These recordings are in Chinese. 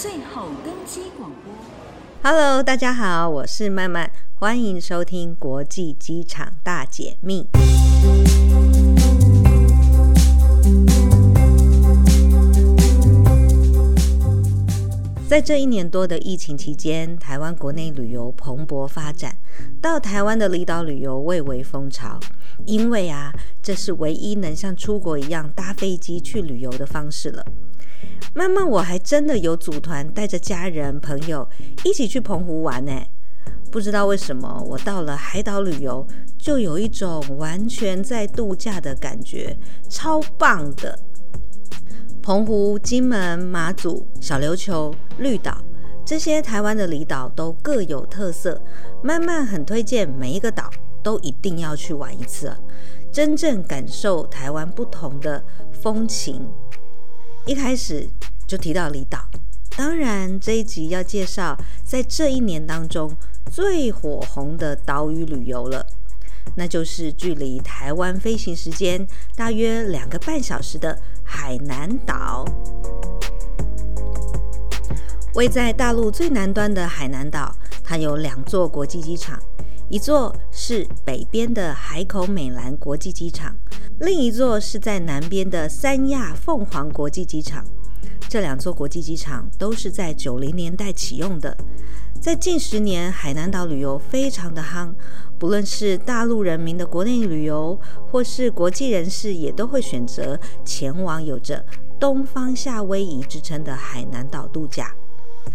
最后登机广播。Hello，大家好，我是曼曼，欢迎收听国际机场大解密。在这一年多的疫情期间，台湾国内旅游蓬勃发展，到台湾的离岛旅游蔚为风潮。因为啊，这是唯一能像出国一样搭飞机去旅游的方式了。慢慢，我还真的有组团，带着家人朋友一起去澎湖玩呢。不知道为什么，我到了海岛旅游，就有一种完全在度假的感觉，超棒的。澎湖、金门、马祖、小琉球、绿岛，这些台湾的离岛都各有特色。慢慢很推荐每一个岛。都一定要去玩一次，真正感受台湾不同的风情。一开始就提到离岛，当然这一集要介绍在这一年当中最火红的岛屿旅游了，那就是距离台湾飞行时间大约两个半小时的海南岛。位在大陆最南端的海南岛，它有两座国际机场。一座是北边的海口美兰国际机场，另一座是在南边的三亚凤凰国际机场。这两座国际机场都是在九零年代启用的。在近十年，海南岛旅游非常的夯，不论是大陆人民的国内旅游，或是国际人士，也都会选择前往有着“东方夏威夷”之称的海南岛度假。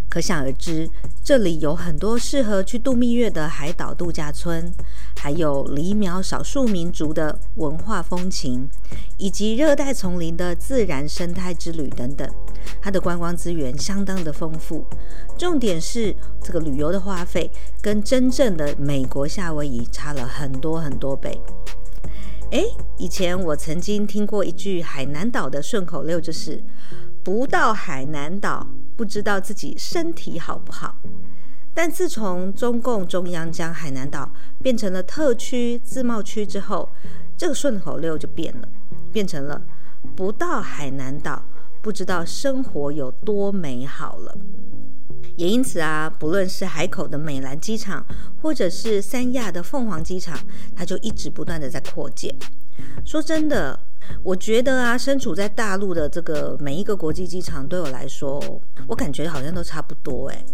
可想而知，这里有很多适合去度蜜月的海岛度假村，还有黎苗少数民族的文化风情，以及热带丛林的自然生态之旅等等。它的观光资源相当的丰富，重点是这个旅游的花费跟真正的美国夏威夷差了很多很多倍。诶，以前我曾经听过一句海南岛的顺口溜，就是不到海南岛，不知道自己身体好不好，但自从中共中央将海南岛变成了特区自贸区之后，这个顺口溜就变了，变成了不到海南岛不知道生活有多美好了。也因此啊，不论是海口的美兰机场，或者是三亚的凤凰机场，它就一直不断的在扩建。说真的。我觉得啊，身处在大陆的这个每一个国际机场，对我来说，我感觉好像都差不多诶。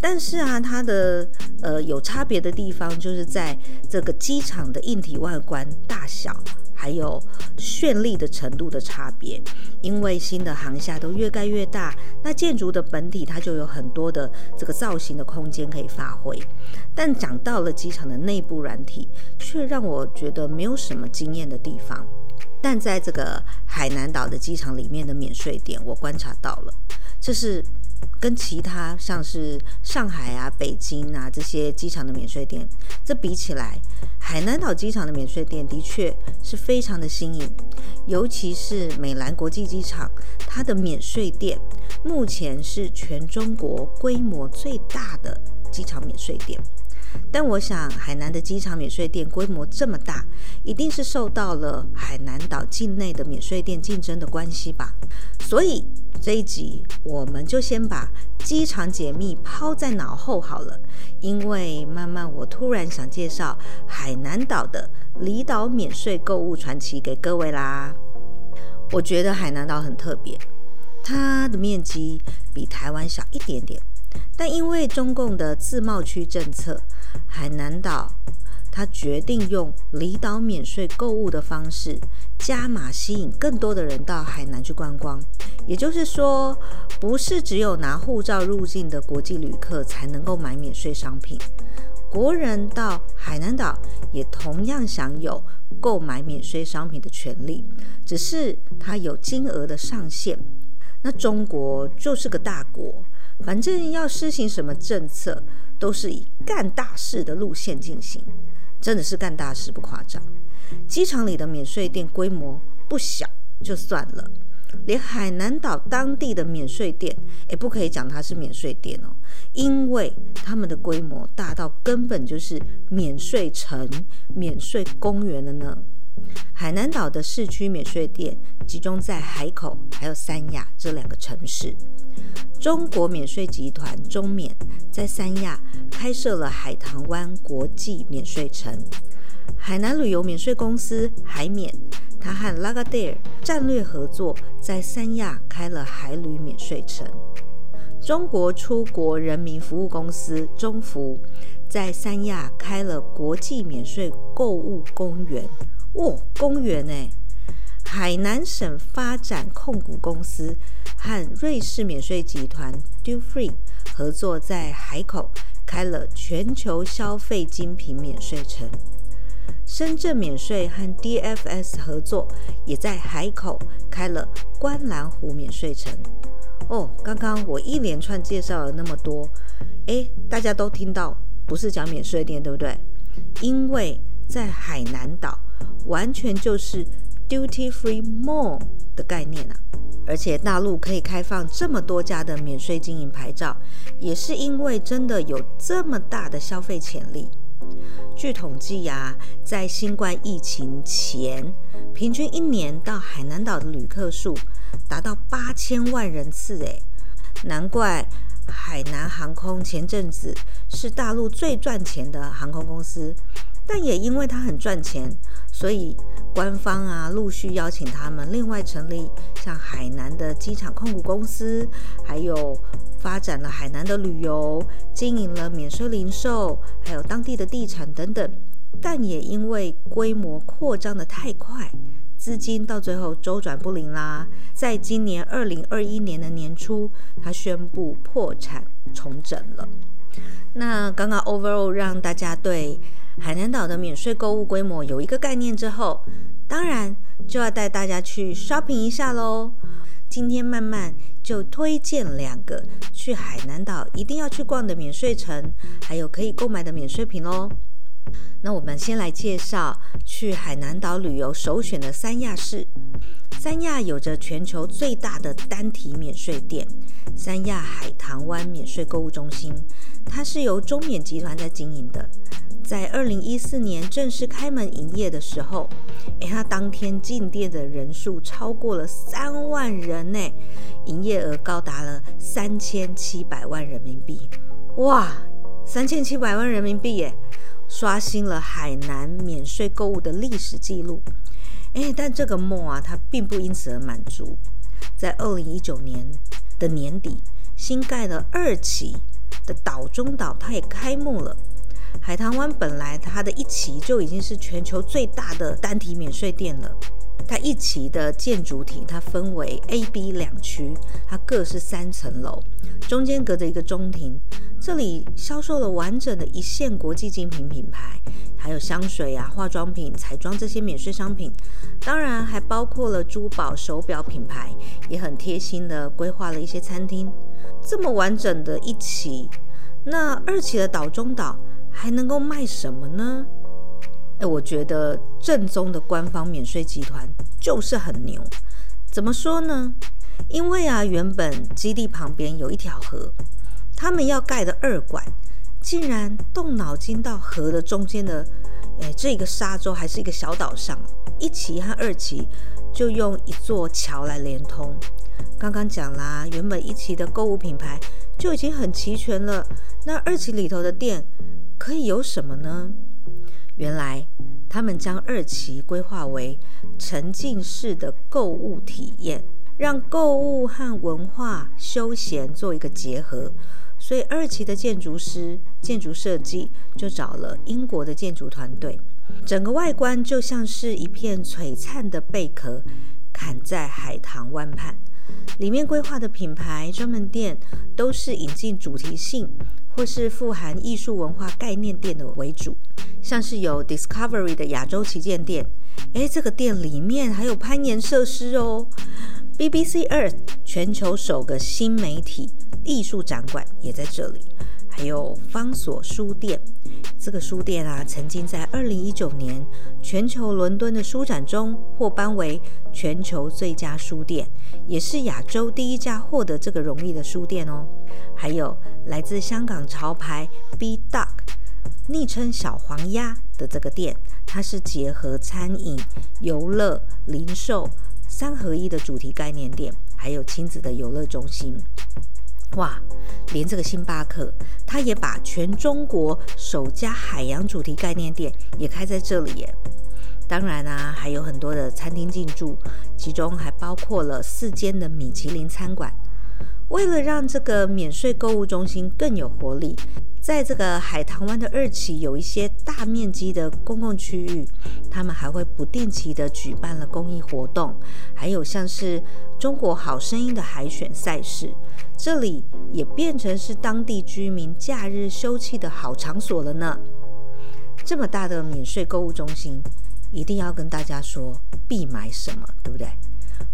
但是啊，它的呃有差别的地方，就是在这个机场的硬体外观大小，还有绚丽的程度的差别。因为新的航厦都越盖越大，那建筑的本体它就有很多的这个造型的空间可以发挥。但讲到了机场的内部软体，却让我觉得没有什么惊艳的地方。但在这个海南岛的机场里面的免税店，我观察到了，这是跟其他像是上海啊、北京啊这些机场的免税店，这比起来，海南岛机场的免税店的确是非常的新颖，尤其是美兰国际机场，它的免税店目前是全中国规模最大的机场免税店。但我想，海南的机场免税店规模这么大，一定是受到了海南岛境内的免税店竞争的关系吧。所以这一集我们就先把机场解密抛在脑后好了，因为慢慢我突然想介绍海南岛的离岛免税购物传奇给各位啦。我觉得海南岛很特别，它的面积比台湾小一点点。但因为中共的自贸区政策，海南岛它决定用离岛免税购物的方式加码，吸引更多的人到海南去观光。也就是说，不是只有拿护照入境的国际旅客才能够买免税商品，国人到海南岛也同样享有购买免税商品的权利，只是它有金额的上限。那中国就是个大国。反正要施行什么政策，都是以干大事的路线进行，真的是干大事不夸张。机场里的免税店规模不小就算了，连海南岛当地的免税店也不可以讲它是免税店哦，因为他们的规模大到根本就是免税城、免税公园了呢。海南岛的市区免税店集中在海口还有三亚这两个城市。中国免税集团中免在三亚开设了海棠湾国际免税城。海南旅游免税公司海免，它和 l a g a d e r 战略合作，在三亚开了海旅免税城。中国出国人民服务公司中服，在三亚开了国际免税购物公园。哦，公园呢？海南省发展控股公司和瑞士免税集团 Dufry 合作，在海口开了全球消费精品免税城。深圳免税和 DFS 合作，也在海口开了观澜湖免税城。哦，刚刚我一连串介绍了那么多，诶，大家都听到，不是讲免税店，对不对？因为在海南岛，完全就是 duty free mall 的概念啊。而且大陆可以开放这么多家的免税经营牌照，也是因为真的有这么大的消费潜力。据统计呀，在新冠疫情前，平均一年到海南岛的旅客数达到八千万人次，诶，难怪海南航空前阵子是大陆最赚钱的航空公司。但也因为它很赚钱，所以官方啊陆续邀请他们另外成立像海南的机场控股公司，还有发展了海南的旅游，经营了免税零售，还有当地的地产等等。但也因为规模扩张得太快，资金到最后周转不灵啦。在今年二零二一年的年初，他宣布破产重整了。那刚刚 overall 让大家对海南岛的免税购物规模有一个概念之后，当然就要带大家去 shopping 一下喽。今天慢慢就推荐两个去海南岛一定要去逛的免税城，还有可以购买的免税品喽。那我们先来介绍去海南岛旅游首选的三亚市。三亚有着全球最大的单体免税店——三亚海棠湾免税购物中心，它是由中免集团在经营的。在二零一四年正式开门营业的时候，诶，它当天进店的人数超过了三万人呢，营业额高达了三千七百万人民币。哇，三千七百万人民币耶，刷新了海南免税购物的历史记录。诶，但这个梦啊，它并不因此而满足。在二零一九年的年底，新盖的二期的岛中岛，它也开幕了。海棠湾本来它的一期就已经是全球最大的单体免税店了。它一期的建筑体它分为 A、B 两区，它各是三层楼，中间隔着一个中庭。这里销售了完整的一线国际精品品牌，还有香水啊、化妆品、彩妆这些免税商品。当然还包括了珠宝、手表品牌，也很贴心的规划了一些餐厅。这么完整的一期，那二期的岛中岛。还能够卖什么呢？哎，我觉得正宗的官方免税集团就是很牛。怎么说呢？因为啊，原本基地旁边有一条河，他们要盖的二馆，竟然动脑筋到河的中间的，哎，这个沙洲还是一个小岛上，一期和二期就用一座桥来连通。刚刚讲啦，原本一期的购物品牌就已经很齐全了，那二期里头的店。可以有什么呢？原来他们将二期规划为沉浸式的购物体验，让购物和文化休闲做一个结合。所以二期的建筑师、建筑设计就找了英国的建筑团队，整个外观就像是一片璀璨的贝壳，砍在海棠湾畔。里面规划的品牌专门店都是引进主题性或是富含艺术文化概念店的为主，像是有 Discovery 的亚洲旗舰店，诶，这个店里面还有攀岩设施哦。BBC Earth 全球首个新媒体艺术展馆也在这里。还有方所书店，这个书店啊，曾经在二零一九年全球伦敦的书展中获颁为全球最佳书店，也是亚洲第一家获得这个荣誉的书店哦。还有来自香港潮牌 B Duck，昵称小黄鸭，的这个店，它是结合餐饮、游乐、零售三合一的主题概念店，还有亲子的游乐中心。哇，连这个星巴克，它也把全中国首家海洋主题概念店也开在这里耶。当然啊，还有很多的餐厅进驻，其中还包括了四间的米其林餐馆。为了让这个免税购物中心更有活力，在这个海棠湾的二期有一些大面积的公共区域，他们还会不定期的举办了公益活动，还有像是中国好声音的海选赛事，这里也变成是当地居民假日休憩的好场所了呢。这么大的免税购物中心，一定要跟大家说必买什么，对不对？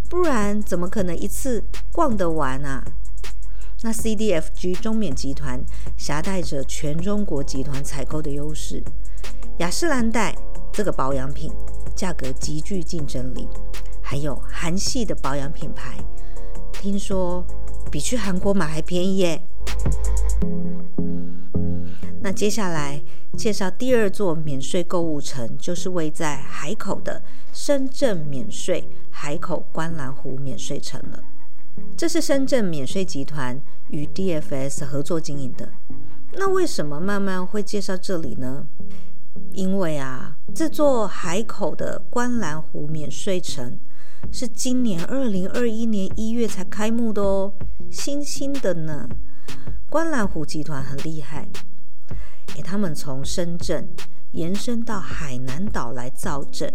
不然怎么可能一次逛得完啊？那 CDFG 中免集团携带着全中国集团采购的优势，雅诗兰黛这个保养品价格极具竞争力，还有韩系的保养品牌，听说比去韩国买还便宜耶。那接下来介绍第二座免税购物城，就是位在海口的深圳免税海口观澜湖免税城了。这是深圳免税集团与 DFS 合作经营的。那为什么慢慢会介绍这里呢？因为啊，这座海口的观澜湖免税城是今年二零二一年一月才开幕的哦，新兴的呢。观澜湖集团很厉害，诶，他们从深圳延伸到海南岛来造镇，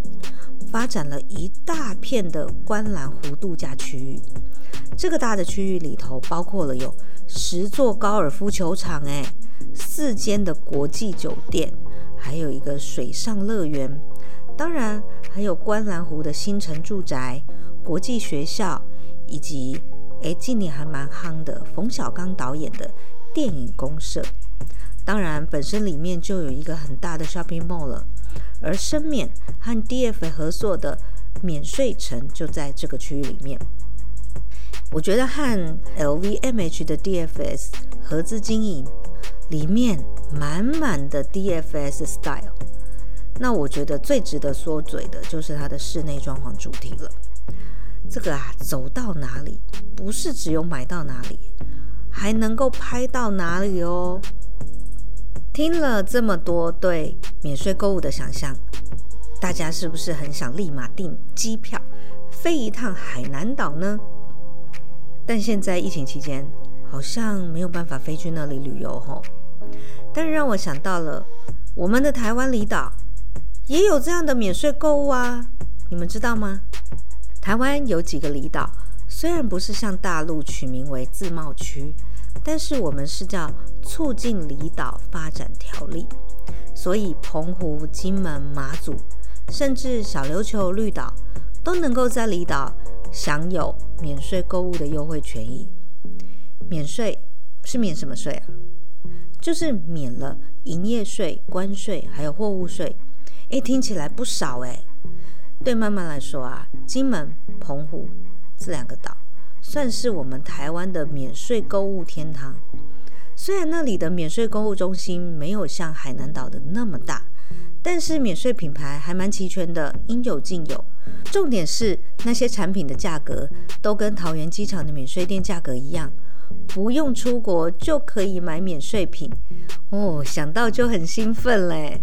发展了一大片的观澜湖度假区域。这个大的区域里头，包括了有十座高尔夫球场，哎，四间的国际酒店，还有一个水上乐园，当然还有观澜湖的新城住宅、国际学校，以及哎，近年还蛮夯的冯小刚导演的电影公社。当然，本身里面就有一个很大的 shopping mall 了，而深免和 DF 合作的免税城就在这个区域里面。我觉得和 LVMH 的 DFS 合资经营，里面满满的 DFS style。那我觉得最值得说嘴的就是它的室内装潢主题了。这个啊，走到哪里不是只有买到哪里，还能够拍到哪里哦。听了这么多对免税购物的想象，大家是不是很想立马订机票飞一趟海南岛呢？但现在疫情期间，好像没有办法飞去那里旅游吼。但是让我想到了我们的台湾离岛，也有这样的免税购物啊，你们知道吗？台湾有几个离岛，虽然不是像大陆取名为自贸区，但是我们是叫促进离岛发展条例，所以澎湖、金门、马祖，甚至小琉球、绿岛，都能够在离岛。享有免税购物的优惠权益，免税是免什么税啊？就是免了营业税、关税还有货物税。诶，听起来不少诶。对慢慢来说啊，金门、澎湖这两个岛算是我们台湾的免税购物天堂。虽然那里的免税购物中心没有像海南岛的那么大。但是免税品牌还蛮齐全的，应有尽有。重点是那些产品的价格都跟桃园机场的免税店价格一样，不用出国就可以买免税品哦，想到就很兴奋嘞。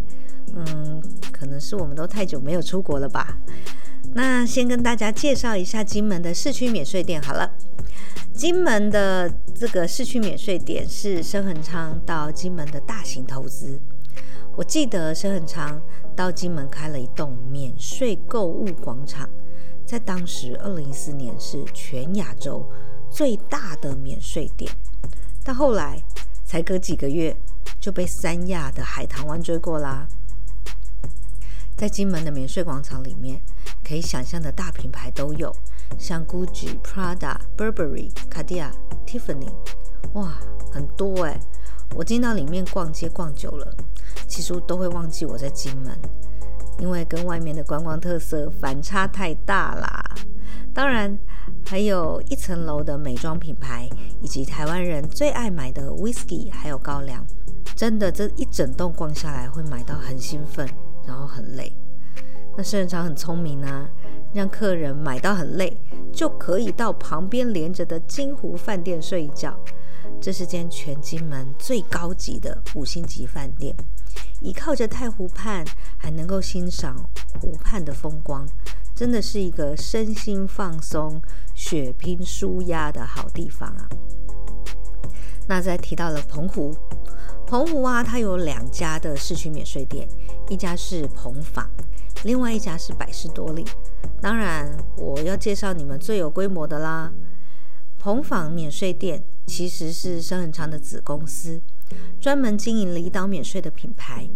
嗯，可能是我们都太久没有出国了吧。那先跟大家介绍一下金门的市区免税店好了。金门的这个市区免税店是申恒昌到金门的大型投资。我记得申恒昌到金门开了一栋免税购物广场，在当时二零一四年是全亚洲最大的免税店，但后来才隔几个月就被三亚的海棠湾追过啦。在金门的免税广场里面，可以想象的大品牌都有，像 Gucci、Prada、Burberry、Cartier、Tiffany，哇，很多哎！我进到里面逛街逛久了。其实都会忘记我在金门，因为跟外面的观光特色反差太大啦。当然，还有一层楼的美妆品牌，以及台湾人最爱买的 whisky，还有高粱。真的，这一整栋逛下来会买到很兴奋。然后很累。那生人长很聪明啊，让客人买到很累，就可以到旁边连着的金湖饭店睡一觉。这是间全金门最高级的五星级饭店，依靠着太湖畔，还能够欣赏湖畔的风光，真的是一个身心放松、血拼舒压的好地方啊。那再提到了澎湖，澎湖啊，它有两家的市区免税店，一家是澎坊，另外一家是百事多利。当然，我要介绍你们最有规模的啦。澎坊免税店其实是升恒昌的子公司，专门经营离岛免税的品牌。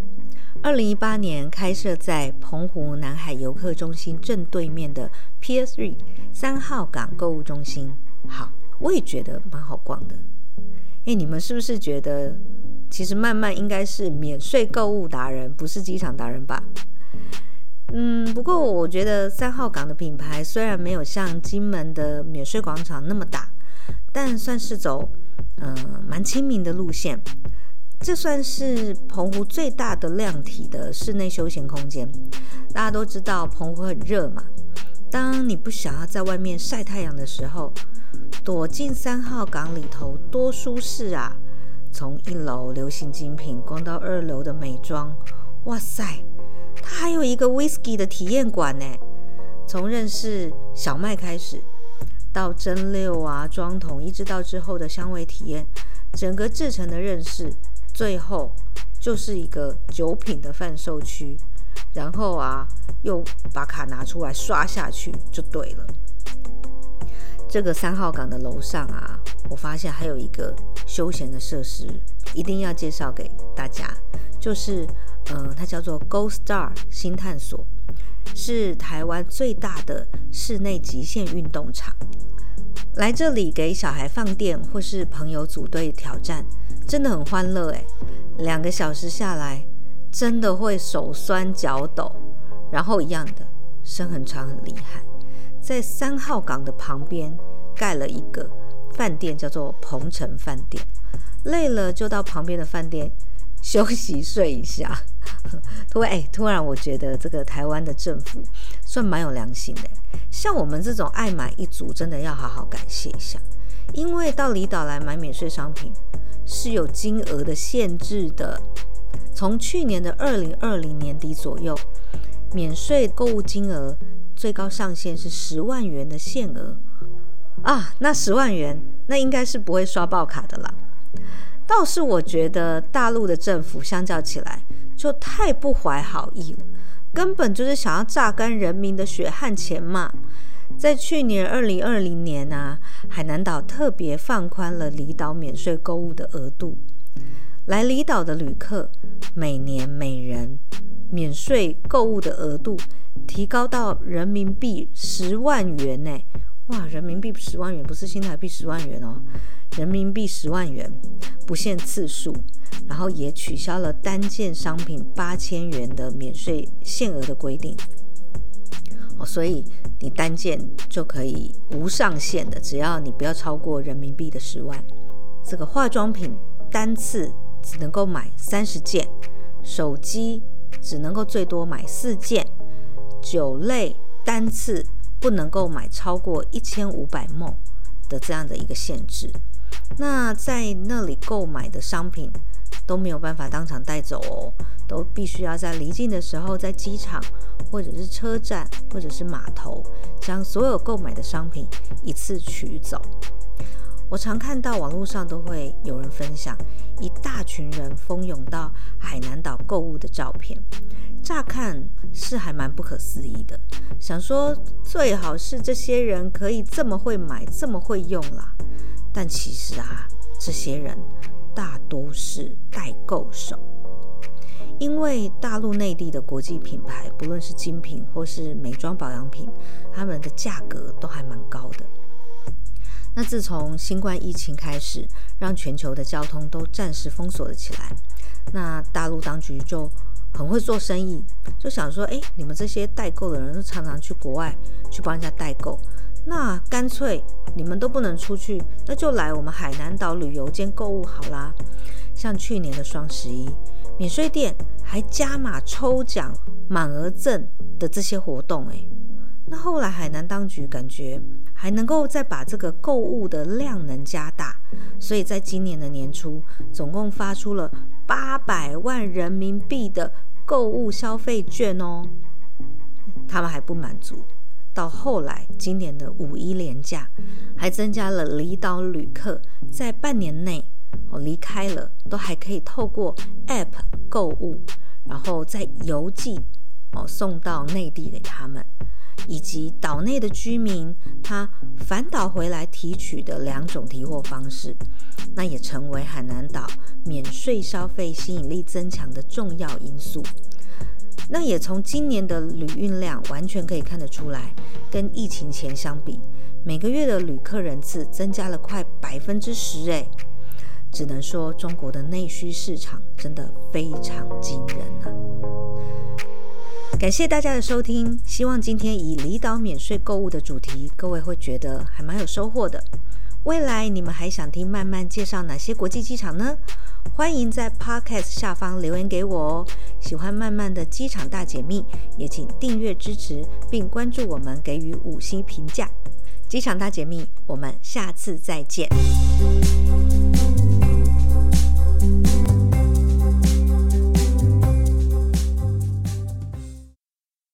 二零一八年开设在澎湖南海游客中心正对面的 Pier 3三号港购物中心。好，我也觉得蛮好逛的。哎，你们是不是觉得，其实慢慢应该是免税购物达人，不是机场达人吧？嗯，不过我觉得三号港的品牌虽然没有像金门的免税广场那么大，但算是走嗯蛮亲民的路线。这算是澎湖最大的量体的室内休闲空间。大家都知道澎湖很热嘛，当你不想要在外面晒太阳的时候，躲进三号港里头多舒适啊！从一楼流行精品逛到二楼的美妆，哇塞，它还有一个 whisky 的体验馆呢。从认识小麦开始，到蒸馏啊、装桶，一直到之后的香味体验，整个制程的认识，最后就是一个酒品的贩售区。然后啊，又把卡拿出来刷下去就对了。这个三号港的楼上啊，我发现还有一个休闲的设施，一定要介绍给大家，就是，呃，它叫做 Go Star 星探索，是台湾最大的室内极限运动场。来这里给小孩放电或是朋友组队挑战，真的很欢乐诶。两个小时下来，真的会手酸脚抖，然后一样的，升恒昌很厉害。在三号港的旁边盖了一个饭店，叫做鹏城饭店。累了就到旁边的饭店 休息睡一下。突然，哎，突然我觉得这个台湾的政府算蛮有良心的。像我们这种爱买一族，真的要好好感谢一下。因为到离岛来买免税商品是有金额的限制的。从去年的二零二零年底左右，免税购物金额。最高上限是十万元的限额啊，那十万元那应该是不会刷爆卡的啦。倒是我觉得大陆的政府相较起来就太不怀好意了，根本就是想要榨干人民的血汗钱嘛。在去年二零二零年啊，海南岛特别放宽了离岛免税购物的额度，来离岛的旅客每年每人免税购物的额度。提高到人民币十万元呢！哇，人民币十万元不是新台币十万元哦，人民币十万元，不限次数，然后也取消了单件商品八千元的免税限额的规定哦，所以你单件就可以无上限的，只要你不要超过人民币的十万。这个化妆品单次只能够买三十件，手机只能够最多买四件。酒类单次不能够买超过一千五百 ml 的这样的一个限制，那在那里购买的商品都没有办法当场带走哦，都必须要在离境的时候，在机场或者是车站或者是码头，将所有购买的商品一次取走。我常看到网络上都会有人分享一大群人蜂拥到海南岛购物的照片。乍看是还蛮不可思议的，想说最好是这些人可以这么会买，这么会用啦。但其实啊，这些人大多是代购手，因为大陆内地的国际品牌，不论是精品或是美妆保养品，他们的价格都还蛮高的。那自从新冠疫情开始，让全球的交通都暂时封锁了起来，那大陆当局就很会做生意，就想说，哎，你们这些代购的人都常常去国外去帮人家代购，那干脆你们都不能出去，那就来我们海南岛旅游兼购物好啦。像去年的双十一，免税店还加码抽奖、满额赠的这些活动，诶，那后来海南当局感觉还能够再把这个购物的量能加大，所以在今年的年初，总共发出了八百万人民币的购物消费券哦。他们还不满足，到后来今年的五一连假，还增加了离岛旅客在半年内哦离开了，都还可以透过 App 购物，然后再邮寄哦送到内地给他们，以及岛内的居民他返岛回来提取的两种提货方式，那也成为海南岛免税消费吸引力增强的重要因素。那也从今年的旅运量完全可以看得出来，跟疫情前相比，每个月的旅客人次增加了快百分之十，诶，只能说中国的内需市场真的非常惊人啊！感谢大家的收听，希望今天以离岛免税购物的主题，各位会觉得还蛮有收获的。未来你们还想听曼曼介绍哪些国际机场呢？欢迎在 Podcast 下方留言给我哦。喜欢曼曼的机场大解密，也请订阅支持并关注我们，给予五星评价。机场大解密，我们下次再见。